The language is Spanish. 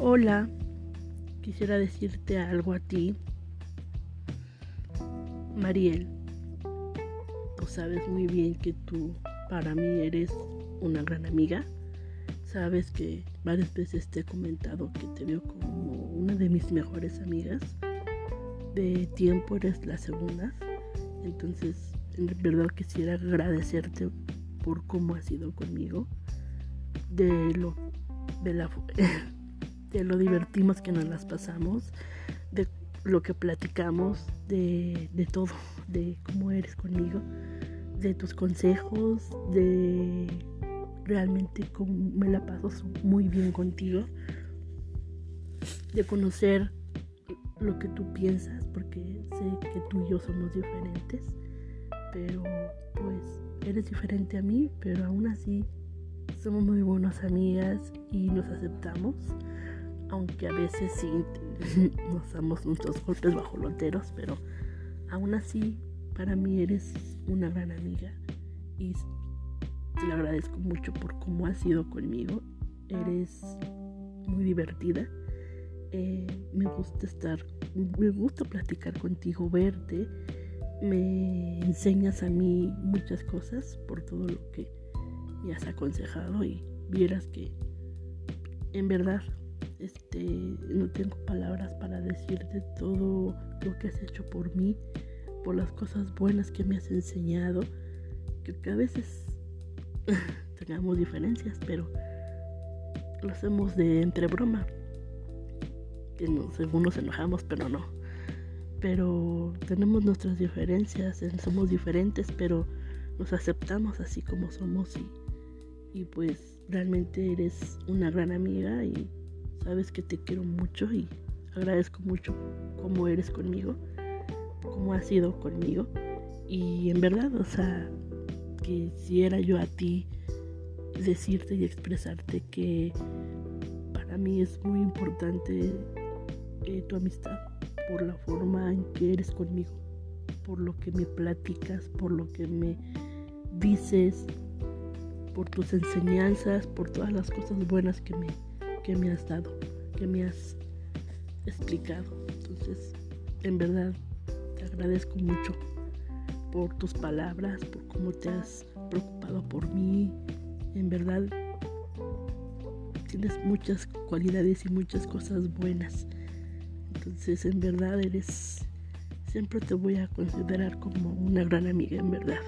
Hola, quisiera decirte algo a ti, Mariel. Tú sabes muy bien que tú para mí eres una gran amiga. Sabes que varias veces te he comentado que te veo como una de mis mejores amigas. De tiempo eres la segunda. Entonces, en verdad quisiera agradecerte por cómo has sido conmigo. De lo de la de lo divertimos que nos las pasamos, de lo que platicamos, de, de todo, de cómo eres conmigo, de tus consejos, de realmente cómo me la paso muy bien contigo, de conocer lo que tú piensas, porque sé que tú y yo somos diferentes, pero pues eres diferente a mí, pero aún así somos muy buenas amigas y nos aceptamos aunque a veces sí nos damos nuestros golpes bajo loteros, pero aún así para mí eres una gran amiga y te lo agradezco mucho por cómo has sido conmigo. Eres muy divertida. Eh, me gusta estar, me gusta platicar contigo, verte. Me enseñas a mí muchas cosas por todo lo que me has aconsejado y vieras que en verdad este, no tengo palabras para decirte todo lo que has hecho por mí, por las cosas buenas que me has enseñado, que, a veces tengamos diferencias, pero lo hacemos de entre broma. Que no, según nos enojamos, pero no. Pero tenemos nuestras diferencias, somos diferentes, pero nos aceptamos así como somos y, y pues realmente eres una gran amiga y Sabes que te quiero mucho y agradezco mucho cómo eres conmigo, cómo has sido conmigo. Y en verdad, o sea, quisiera yo a ti decirte y expresarte que para mí es muy importante eh, tu amistad por la forma en que eres conmigo, por lo que me platicas, por lo que me dices, por tus enseñanzas, por todas las cosas buenas que me que me has dado, que me has explicado. Entonces, en verdad, te agradezco mucho por tus palabras, por cómo te has preocupado por mí. En verdad, tienes muchas cualidades y muchas cosas buenas. Entonces, en verdad, eres, siempre te voy a considerar como una gran amiga, en verdad.